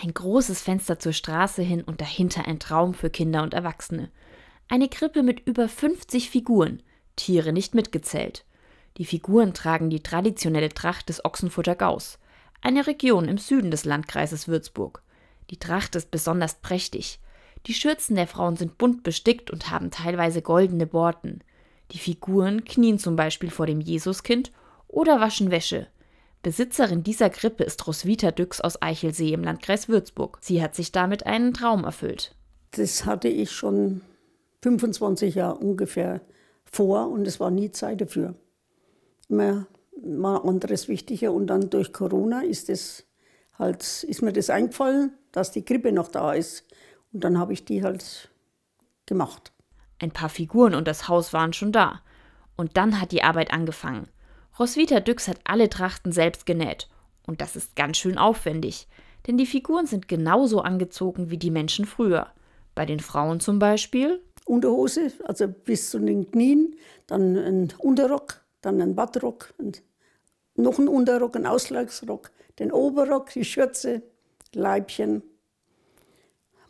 Ein großes Fenster zur Straße hin und dahinter ein Traum für Kinder und Erwachsene. Eine Krippe mit über 50 Figuren, Tiere nicht mitgezählt. Die Figuren tragen die traditionelle Tracht des Ochsenfurter Gaus, eine Region im Süden des Landkreises Würzburg. Die Tracht ist besonders prächtig. Die Schürzen der Frauen sind bunt bestickt und haben teilweise goldene Borten. Die Figuren knien zum Beispiel vor dem Jesuskind oder waschen Wäsche. Besitzerin dieser Krippe ist Roswitha Düx aus Eichelsee im Landkreis Würzburg. Sie hat sich damit einen Traum erfüllt. Das hatte ich schon 25 Jahre ungefähr vor und es war nie Zeit dafür. Immer mal anderes wichtiger und dann durch Corona ist, das halt, ist mir das eingefallen, dass die Krippe noch da ist. Und dann habe ich die halt gemacht. Ein paar Figuren und das Haus waren schon da. Und dann hat die Arbeit angefangen. Roswitha Düx hat alle Trachten selbst genäht. Und das ist ganz schön aufwendig, denn die Figuren sind genauso angezogen wie die Menschen früher. Bei den Frauen zum Beispiel. Unterhose, also bis zu den Knien, dann ein Unterrock, dann ein Badrock, noch ein Unterrock, ein Ausgleichsrock, den Oberrock, die Schürze, Leibchen,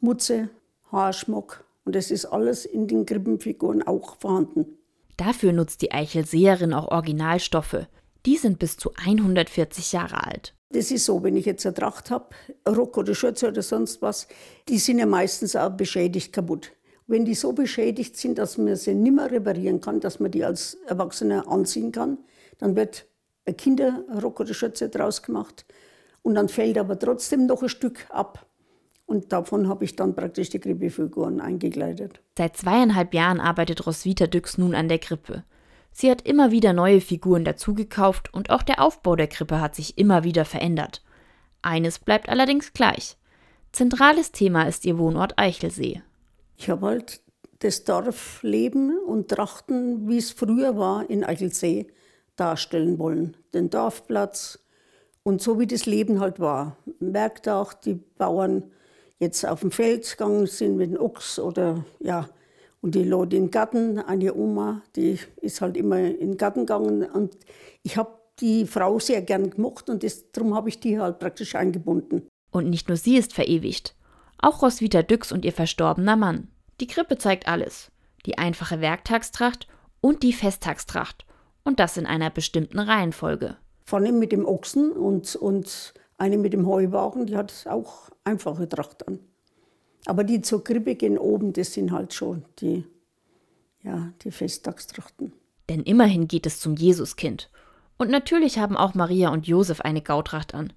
Mutze, Haarschmuck. Und das ist alles in den Krippenfiguren auch vorhanden. Dafür nutzt die Eichelseherin auch Originalstoffe. Die sind bis zu 140 Jahre alt. Das ist so, wenn ich jetzt eine Tracht habe, Rock oder Schürze oder sonst was, die sind ja meistens auch beschädigt kaputt. Wenn die so beschädigt sind, dass man sie nicht mehr reparieren kann, dass man die als Erwachsener anziehen kann, dann wird ein Kinderrock oder Schürze draus gemacht und dann fällt aber trotzdem noch ein Stück ab. Und davon habe ich dann praktisch die Krippefiguren eingekleidet. Seit zweieinhalb Jahren arbeitet Roswitha Düx nun an der Krippe. Sie hat immer wieder neue Figuren dazugekauft und auch der Aufbau der Krippe hat sich immer wieder verändert. Eines bleibt allerdings gleich. Zentrales Thema ist ihr Wohnort Eichelsee. Ich habe halt das Dorfleben und Trachten, wie es früher war in Eichelsee, darstellen wollen. Den Dorfplatz und so wie das Leben halt war. Merkt auch die Bauern jetzt auf dem Feld gegangen sind mit dem Ochs oder ja, und die Leute im Garten, eine Oma, die ist halt immer in den Garten gegangen und ich habe die Frau sehr gern gemocht und das, darum habe ich die halt praktisch eingebunden. Und nicht nur sie ist verewigt, auch Roswitha Düx und ihr verstorbener Mann. Die Krippe zeigt alles, die einfache Werktagstracht und die Festtagstracht und das in einer bestimmten Reihenfolge. Vorne mit dem Ochsen und, und eine mit dem Heuwagen, die hat auch einfache Tracht an. Aber die zur Krippe gehen oben, das sind halt schon die, ja, die Festtagstrachten. Denn immerhin geht es zum Jesuskind. Und natürlich haben auch Maria und Josef eine Gautracht an.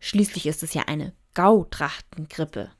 Schließlich ist es ja eine Gautrachtenkrippe.